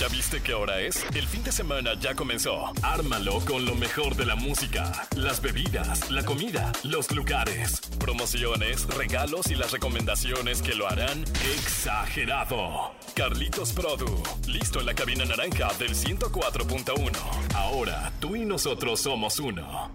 ¿Ya viste qué hora es? El fin de semana ya comenzó. Ármalo con lo mejor de la música, las bebidas, la comida, los lugares, promociones, regalos y las recomendaciones que lo harán exagerado. Carlitos Produ, listo en la cabina naranja del 104.1. Ahora tú y nosotros somos uno.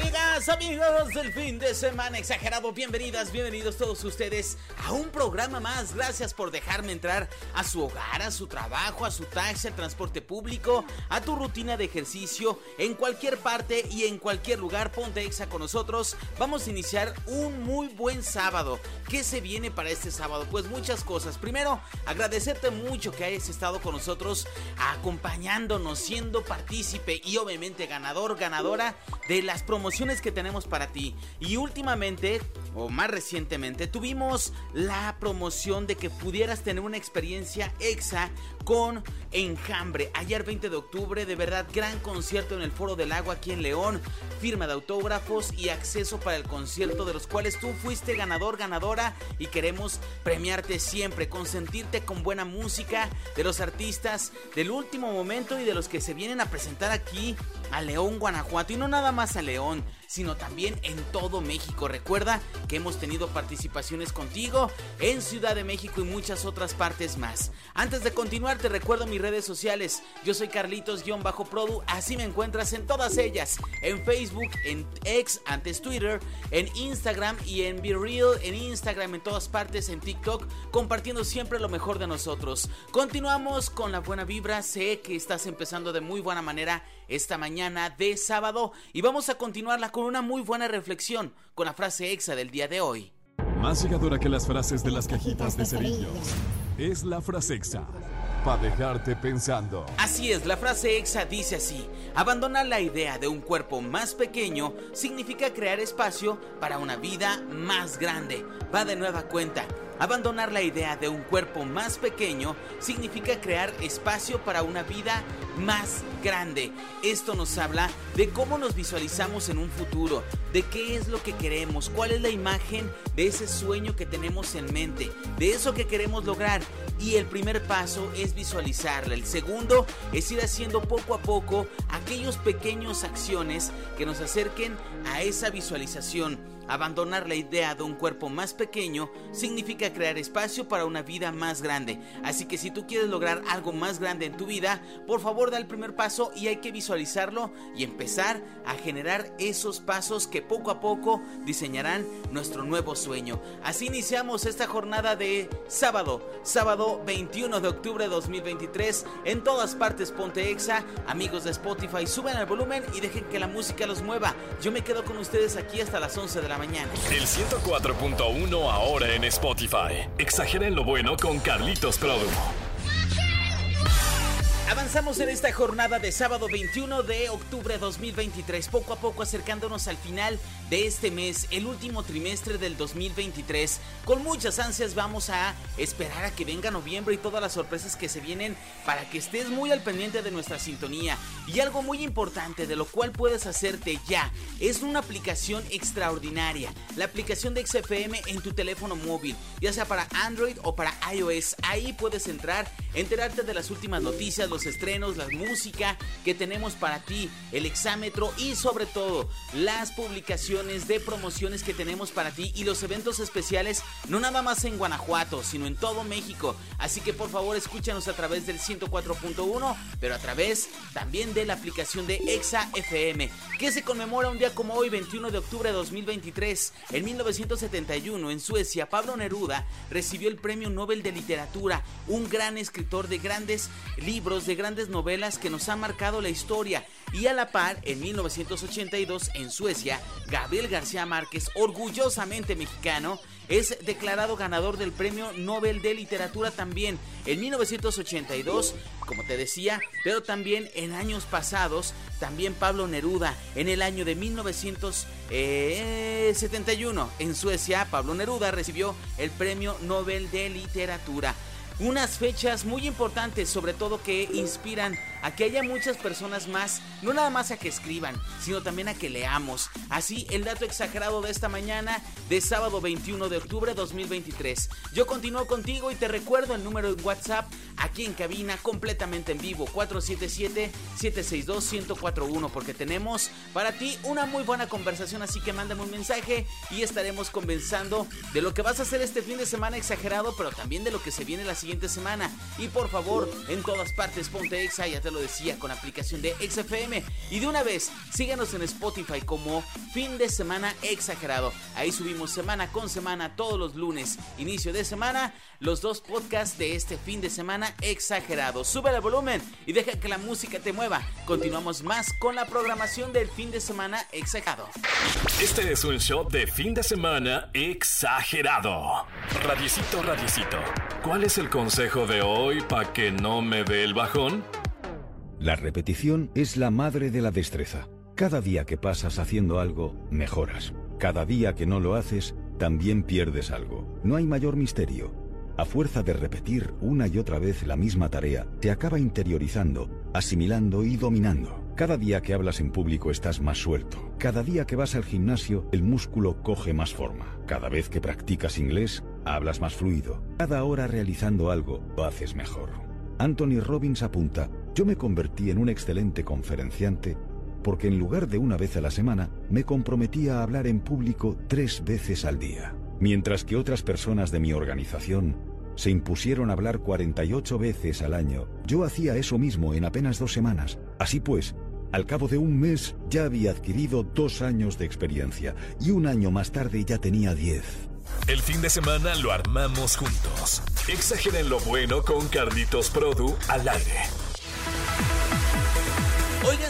Amigas, amigos del fin de semana exagerado, bienvenidas, bienvenidos todos ustedes a un programa más. Gracias por dejarme entrar a su hogar, a su trabajo, a su taxi, al transporte público, a tu rutina de ejercicio, en cualquier parte y en cualquier lugar. Ponte exa con nosotros. Vamos a iniciar un muy buen sábado. ¿Qué se viene para este sábado? Pues muchas cosas. Primero, agradecerte mucho que hayas estado con nosotros acompañándonos, siendo partícipe y obviamente ganador, ganadora de las promociones que tenemos para ti. Y últimamente, o más recientemente, tuvimos la promoción de que pudieras tener una experiencia exa con Enjambre. Ayer 20 de octubre, de verdad, gran concierto en el Foro del Agua aquí en León. Firma de autógrafos y acceso para el concierto de los cuales tú fuiste ganador, ganadora y queremos premiarte siempre, consentirte con buena música de los artistas del último momento y de los que se vienen a presentar aquí a León, Guanajuato y no nada más a León sino también en todo México. Recuerda que hemos tenido participaciones contigo en Ciudad de México y muchas otras partes más. Antes de continuar, te recuerdo mis redes sociales. Yo soy Carlitos-Produ, así me encuentras en todas ellas. En Facebook, en X, antes Twitter, en Instagram y en Be Real, en Instagram, en todas partes, en TikTok, compartiendo siempre lo mejor de nosotros. Continuamos con la buena vibra. Sé que estás empezando de muy buena manera esta mañana de sábado y vamos a continuarla con una muy buena reflexión con la frase exa del día de hoy. Más llegadora que las frases de las cajitas de cerillos es la frase exa para dejarte pensando. Así es, la frase exa dice así: abandonar la idea de un cuerpo más pequeño significa crear espacio para una vida más grande. Va de nueva cuenta. Abandonar la idea de un cuerpo más pequeño significa crear espacio para una vida más grande. Esto nos habla de cómo nos visualizamos en un futuro, de qué es lo que queremos, cuál es la imagen de ese sueño que tenemos en mente, de eso que queremos lograr. Y el primer paso es visualizarla. El segundo es ir haciendo poco a poco aquellos pequeños acciones que nos acerquen a esa visualización. Abandonar la idea de un cuerpo más pequeño significa crear espacio para una vida más grande. Así que si tú quieres lograr algo más grande en tu vida, por favor da el primer paso y hay que visualizarlo y empezar a generar esos pasos que poco a poco diseñarán nuestro nuevo sueño. Así iniciamos esta jornada de sábado, sábado 21 de octubre de 2023. En todas partes Ponte Exa, amigos de Spotify, suben el volumen y dejen que la música los mueva. Yo me quedo con ustedes aquí hasta las 11 de la mañana. El 104.1 ahora en Spotify. Exageren lo bueno con Carlitos Produ. Avanzamos en esta jornada de sábado 21 de octubre de 2023, poco a poco acercándonos al final de este mes, el último trimestre del 2023. Con muchas ansias vamos a esperar a que venga noviembre y todas las sorpresas que se vienen para que estés muy al pendiente de nuestra sintonía. Y algo muy importante de lo cual puedes hacerte ya es una aplicación extraordinaria, la aplicación de XFM en tu teléfono móvil, ya sea para Android o para iOS. Ahí puedes entrar, enterarte de las últimas noticias, los estrenos, la música que tenemos para ti, el exámetro y sobre todo las publicaciones de promociones que tenemos para ti y los eventos especiales, no nada más en Guanajuato, sino en todo México. Así que por favor escúchanos a través del 104.1, pero a través también de la aplicación de Exa FM, que se conmemora un día como hoy, 21 de octubre de 2023. En 1971, en Suecia, Pablo Neruda recibió el Premio Nobel de Literatura, un gran escritor de grandes libros, grandes novelas que nos han marcado la historia. Y a la par, en 1982, en Suecia, Gabriel García Márquez, orgullosamente mexicano, es declarado ganador del Premio Nobel de Literatura también en 1982, como te decía, pero también en años pasados, también Pablo Neruda, en el año de 1971, en Suecia, Pablo Neruda recibió el Premio Nobel de Literatura. Unas fechas muy importantes, sobre todo que inspiran a que haya muchas personas más, no nada más a que escriban, sino también a que leamos. Así, el dato exagerado de esta mañana, de sábado 21 de octubre 2023. Yo continúo contigo y te recuerdo el número de WhatsApp aquí en cabina completamente en vivo 477-762-1041 porque tenemos para ti una muy buena conversación así que mándame un mensaje y estaremos conversando de lo que vas a hacer este fin de semana exagerado pero también de lo que se viene la siguiente semana y por favor en todas partes ponte exa te lo decía con aplicación de XFM y de una vez síguenos en Spotify como fin de semana exagerado ahí subimos semana con semana todos los lunes inicio de semana los dos podcasts de este fin de semana exagerado. Sube el volumen y deja que la música te mueva. Continuamos más con la programación del fin de semana exagerado. Este es un show de fin de semana exagerado. Radiecito, radiecito. ¿Cuál es el consejo de hoy para que no me dé el bajón? La repetición es la madre de la destreza. Cada día que pasas haciendo algo, mejoras. Cada día que no lo haces, también pierdes algo. No hay mayor misterio a fuerza de repetir una y otra vez la misma tarea, te acaba interiorizando, asimilando y dominando. Cada día que hablas en público estás más suelto. Cada día que vas al gimnasio, el músculo coge más forma. Cada vez que practicas inglés, hablas más fluido. Cada hora realizando algo, lo haces mejor. Anthony Robbins apunta, yo me convertí en un excelente conferenciante porque en lugar de una vez a la semana, me comprometía a hablar en público tres veces al día. Mientras que otras personas de mi organización se impusieron hablar 48 veces al año. Yo hacía eso mismo en apenas dos semanas. Así pues, al cabo de un mes ya había adquirido dos años de experiencia y un año más tarde ya tenía diez. El fin de semana lo armamos juntos. Exageren lo bueno con Carlitos Produ al aire.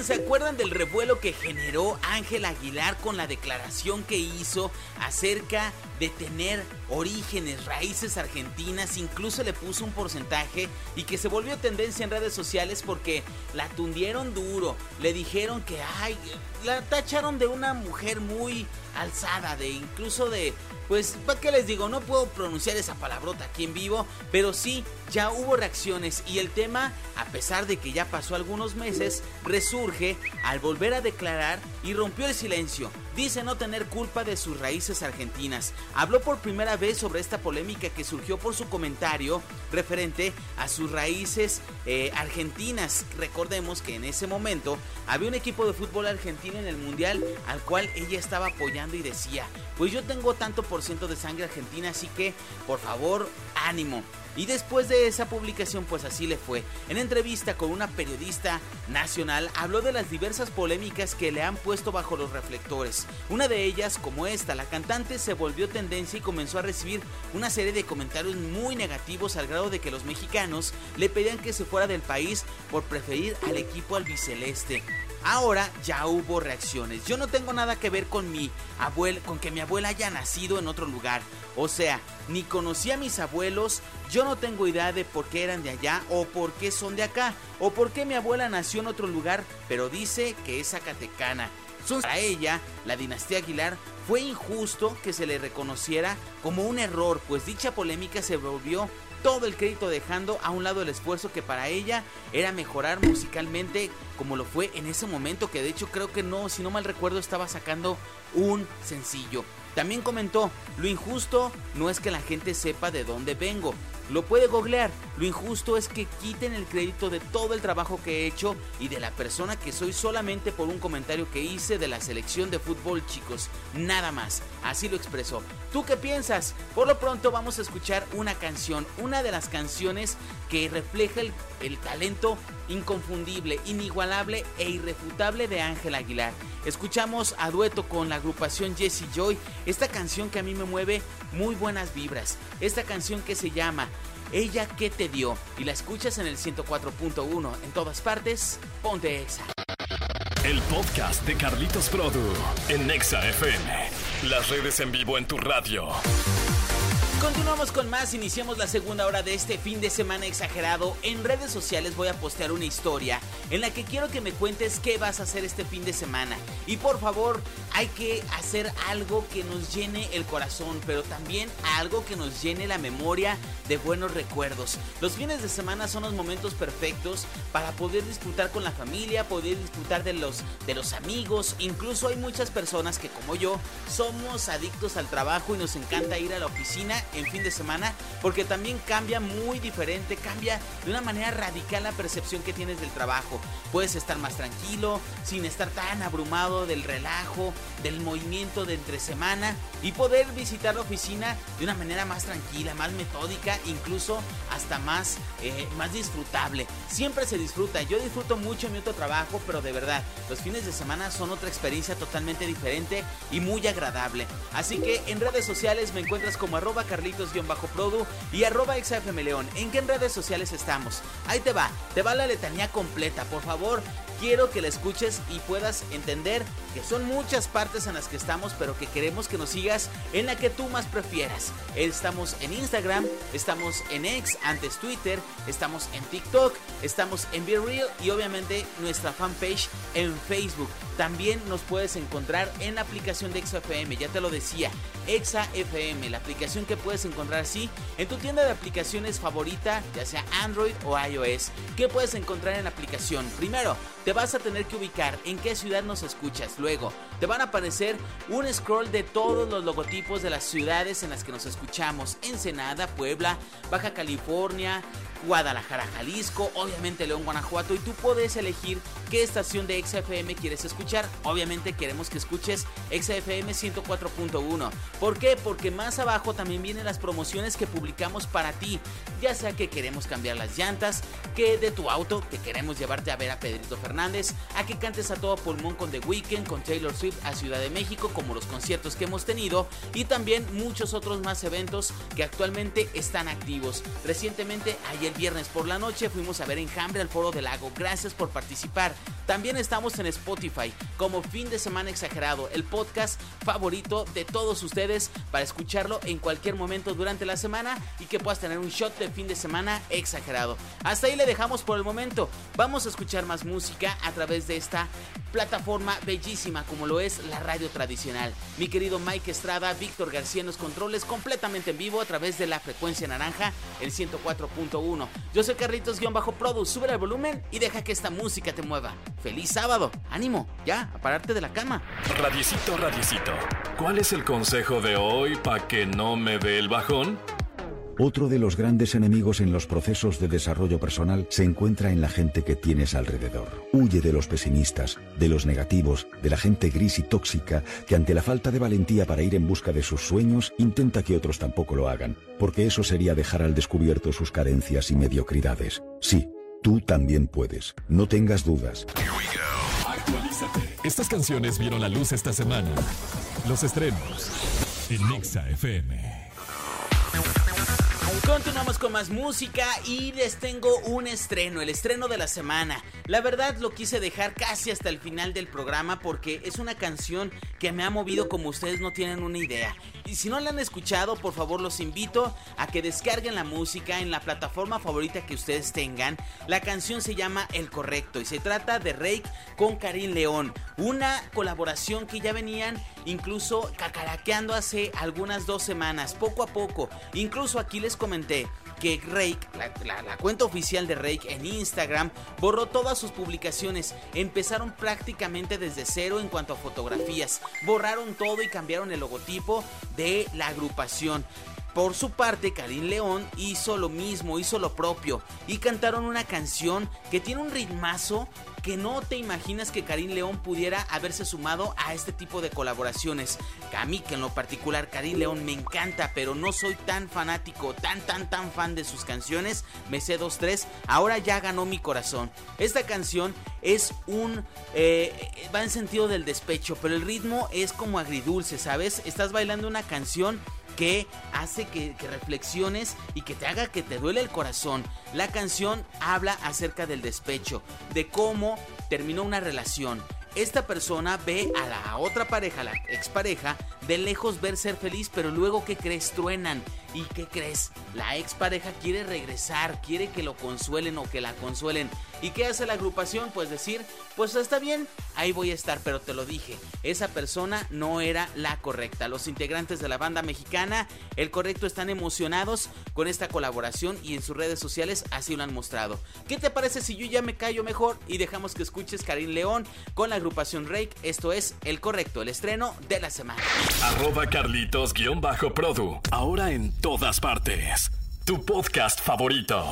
¿Se acuerdan del revuelo que generó Ángel Aguilar con la declaración que hizo acerca de tener orígenes, raíces argentinas, incluso le puso un porcentaje y que se volvió tendencia en redes sociales porque la tundieron duro, le dijeron que, ay, la tacharon de una mujer muy alzada, de incluso de, pues, ¿para qué les digo? No puedo pronunciar esa palabrota aquí en vivo, pero sí, ya hubo reacciones y el tema, a pesar de que ya pasó algunos meses, resurge al volver a declarar y rompió el silencio. Dice no tener culpa de sus raíces argentinas. Habló por primera vez sobre esta polémica que surgió por su comentario referente a sus raíces eh, argentinas. Recordemos que en ese momento había un equipo de fútbol argentino en el mundial al cual ella estaba apoyando y decía, pues yo tengo tanto por ciento de sangre argentina, así que por favor ánimo. Y después de esa publicación, pues así le fue. En entrevista con una periodista nacional, habló de las diversas polémicas que le han puesto bajo los reflectores. Una de ellas, como esta, la cantante se volvió tendencia y comenzó a recibir una serie de comentarios muy negativos al grado de que los mexicanos le pedían que se fuera del país por preferir al equipo albiceleste. Ahora ya hubo reacciones. Yo no tengo nada que ver con mi abuela, con que mi abuela haya nacido en otro lugar. O sea, ni conocí a mis abuelos, yo no tengo idea de por qué eran de allá o por qué son de acá o por qué mi abuela nació en otro lugar, pero dice que es zacatecana. Para ella, la dinastía Aguilar fue injusto que se le reconociera como un error, pues dicha polémica se volvió todo el crédito dejando a un lado el esfuerzo que para ella era mejorar musicalmente como lo fue en ese momento que de hecho creo que no, si no mal recuerdo estaba sacando un sencillo. También comentó, lo injusto no es que la gente sepa de dónde vengo, lo puede googlear. Lo injusto es que quiten el crédito de todo el trabajo que he hecho y de la persona que soy solamente por un comentario que hice de la selección de fútbol, chicos. Nada más. Así lo expresó. ¿Tú qué piensas? Por lo pronto vamos a escuchar una canción, una de las canciones que refleja el, el talento inconfundible, inigualable e irrefutable de Ángel Aguilar. Escuchamos a dueto con la agrupación Jesse Joy esta canción que a mí me mueve muy buenas vibras. Esta canción que se llama Ella que te dio y la escuchas en el 104.1 en todas partes, ponte Exa. El podcast de Carlitos Produ en Exa FM. Las redes en vivo en tu radio. Continuamos con más, iniciamos la segunda hora de este fin de semana exagerado. En redes sociales voy a postear una historia en la que quiero que me cuentes qué vas a hacer este fin de semana. Y por favor, hay que hacer algo que nos llene el corazón, pero también algo que nos llene la memoria de buenos recuerdos. Los fines de semana son los momentos perfectos para poder disfrutar con la familia, poder disfrutar de los, de los amigos. Incluso hay muchas personas que como yo somos adictos al trabajo y nos encanta ir a la oficina en fin de semana, porque también cambia muy diferente, cambia de una manera radical la percepción que tienes del trabajo. Puedes estar más tranquilo, sin estar tan abrumado del relajo, del movimiento de entre semana y poder visitar la oficina de una manera más tranquila, más metódica, incluso hasta más, eh, más disfrutable. Siempre se disfruta, yo disfruto mucho mi otro trabajo, pero de verdad, los fines de semana son otra experiencia totalmente diferente y muy agradable. Así que en redes sociales me encuentras como arroba carlitos-produ y arroba xfmleón. ¿En qué redes sociales estamos? Ahí te va, te va la letanía completa, por favor. Quiero que la escuches y puedas entender que son muchas partes en las que estamos, pero que queremos que nos sigas en la que tú más prefieras. Estamos en Instagram, estamos en X, antes Twitter, estamos en TikTok, estamos en Be Real y obviamente nuestra fanpage en Facebook. También nos puedes encontrar en la aplicación de XFM, ya te lo decía, ExaFM, la aplicación que puedes encontrar así en tu tienda de aplicaciones favorita, ya sea Android o iOS. ¿Qué puedes encontrar en la aplicación? Primero, te vas a tener que ubicar en qué ciudad nos escuchas. Luego, te van a aparecer un scroll de todos los logotipos de las ciudades en las que nos escuchamos. Ensenada, Puebla, Baja California, Guadalajara, Jalisco, obviamente León, Guanajuato y tú puedes elegir qué estación de XFM quieres escuchar. Obviamente queremos que escuches XFM 104.1. ¿Por qué? Porque más abajo también vienen las promociones que publicamos para ti, ya sea que queremos cambiar las llantas, que de tu auto, que queremos llevarte a ver a Pedrito Fernández, a que cantes a todo pulmón con The Weeknd, con Taylor Swift a Ciudad de México, como los conciertos que hemos tenido y también muchos otros más eventos que actualmente están activos. Recientemente ayer viernes por la noche fuimos a ver Enjambre al Foro del Lago. Gracias por participar. También estamos en Spotify como Fin de Semana Exagerado, el podcast favorito de todos ustedes para escucharlo en cualquier momento durante la semana y que puedas tener un shot de fin de semana exagerado. Hasta ahí le dejamos por el momento. Vamos a escuchar más música a través de esta plataforma bellísima como lo es la radio tradicional. Mi querido Mike Estrada, Víctor García en los controles completamente en vivo a través de la frecuencia naranja, el 104.1. Yo soy Carlitos-Produ, sube el volumen y deja que esta música te mueva. ¡Feliz sábado! ¡Ánimo! Ya, a pararte de la cama. Radiecito, radiecito. ¿Cuál es el consejo de hoy para que no me dé el bajón? Otro de los grandes enemigos en los procesos de desarrollo personal se encuentra en la gente que tienes alrededor. Huye de los pesimistas, de los negativos, de la gente gris y tóxica que ante la falta de valentía para ir en busca de sus sueños intenta que otros tampoco lo hagan, porque eso sería dejar al descubierto sus carencias y mediocridades. Sí, tú también puedes, no tengas dudas. Estas canciones vieron la luz esta semana. Los estrenos en Nexa FM. Continuamos con más música y les tengo un estreno, el estreno de la semana. La verdad lo quise dejar casi hasta el final del programa porque es una canción que me ha movido como ustedes no tienen una idea. Y si no la han escuchado, por favor los invito a que descarguen la música en la plataforma favorita que ustedes tengan. La canción se llama El Correcto y se trata de Rake con Karim León. Una colaboración que ya venían incluso cacaraqueando hace algunas dos semanas, poco a poco. Incluso aquí les comenté que Rake, la, cuenta oficial de Rake en Instagram, borró todas sus publicaciones. Empezaron prácticamente desde cero en cuanto a fotografías. Borraron todo y cambiaron el logotipo de la agrupación. Por su parte, Karim León hizo lo mismo, hizo lo propio y cantaron una canción que tiene un ritmazo que no te imaginas que Karim León pudiera haberse sumado a este tipo de colaboraciones. A mí que en lo particular Karim León me encanta, pero no soy tan fanático, tan tan tan fan de sus canciones. Me sé dos tres, ahora ya ganó mi corazón. Esta canción es un eh, va en sentido del despecho, pero el ritmo es como agridulce, ¿sabes? Estás bailando una canción que hace que, reflexiones y que te haga que te duele el corazón. La canción habla acerca del despecho, de cómo terminó una relación esta persona ve a la otra pareja, la expareja, de lejos ver ser feliz, pero luego ¿qué crees? Truenan. ¿Y qué crees? La expareja quiere regresar, quiere que lo consuelen o que la consuelen. ¿Y qué hace la agrupación? Pues decir, pues está bien, ahí voy a estar, pero te lo dije, esa persona no era la correcta. Los integrantes de la banda mexicana, el correcto, están emocionados con esta colaboración y en sus redes sociales así lo han mostrado. ¿Qué te parece si yo ya me callo mejor y dejamos que escuches Karim León con la agrupación Rake? Esto es El Correcto, el estreno de la semana. Arroba Carlitos-Produ, ahora en todas partes. Tu podcast favorito.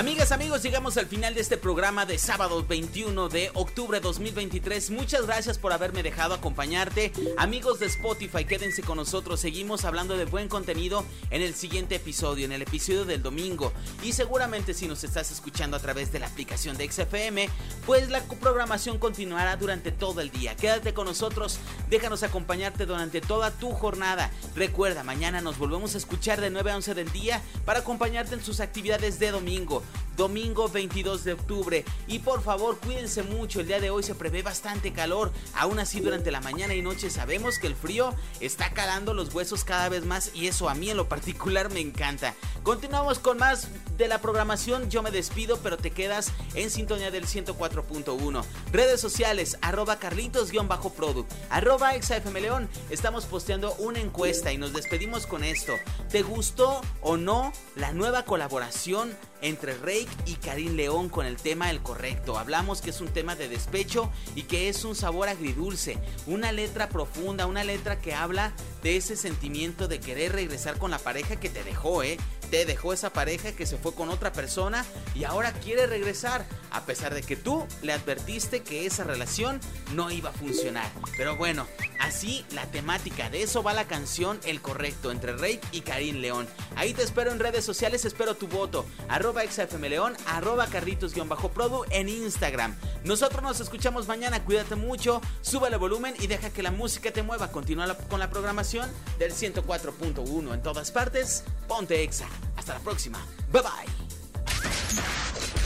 Amigas, amigos, llegamos al final de este programa de sábado 21 de octubre 2023. Muchas gracias por haberme dejado acompañarte. Amigos de Spotify, quédense con nosotros. Seguimos hablando de buen contenido en el siguiente episodio, en el episodio del domingo. Y seguramente si nos estás escuchando a través de la aplicación de XFM, pues la programación continuará durante todo el día. Quédate con nosotros, déjanos acompañarte durante toda tu jornada. Recuerda, mañana nos volvemos a escuchar de 9 a 11 del día para acompañarte en sus actividades de domingo domingo 22 de octubre. Y por favor, cuídense mucho, el día de hoy se prevé bastante calor. Aún así, durante la mañana y noche sabemos que el frío está calando los huesos cada vez más y eso a mí en lo particular me encanta. Continuamos con más de la programación, yo me despido, pero te quedas en sintonía del 104.1. Redes sociales, arroba carlitos-produ, arroba exafmleón. Estamos posteando una encuesta y nos despedimos con esto. ¿Te gustó o no la nueva colaboración entre Rake y Karim León con el tema El Correcto. Hablamos que es un tema de despecho y que es un sabor agridulce, una letra profunda, una letra que habla de ese sentimiento de querer regresar con la pareja que te dejó, ¿eh? Te dejó esa pareja que se fue con otra persona y ahora quiere regresar, a pesar de que tú le advertiste que esa relación no iba a funcionar. Pero bueno, así la temática, de eso va la canción El Correcto entre Rake y Karim León. Ahí te espero en redes sociales, espero tu voto. Arroba XFMLeón, arroba carritos-produ en Instagram. Nosotros nos escuchamos mañana, cuídate mucho, súbale volumen y deja que la música te mueva. Continúa con la programación del 104.1 en todas partes. Ponte Exa. Hasta la próxima. Bye bye.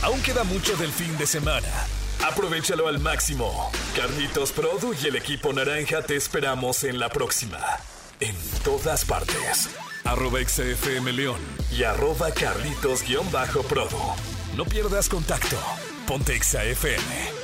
Aún queda mucho del fin de semana. Aprovechalo al máximo. Carlitos Produ y el equipo naranja te esperamos en la próxima. En todas partes. Arroba XFM León y arroba Carlitos-Produ. No pierdas contacto. Ponte XFM.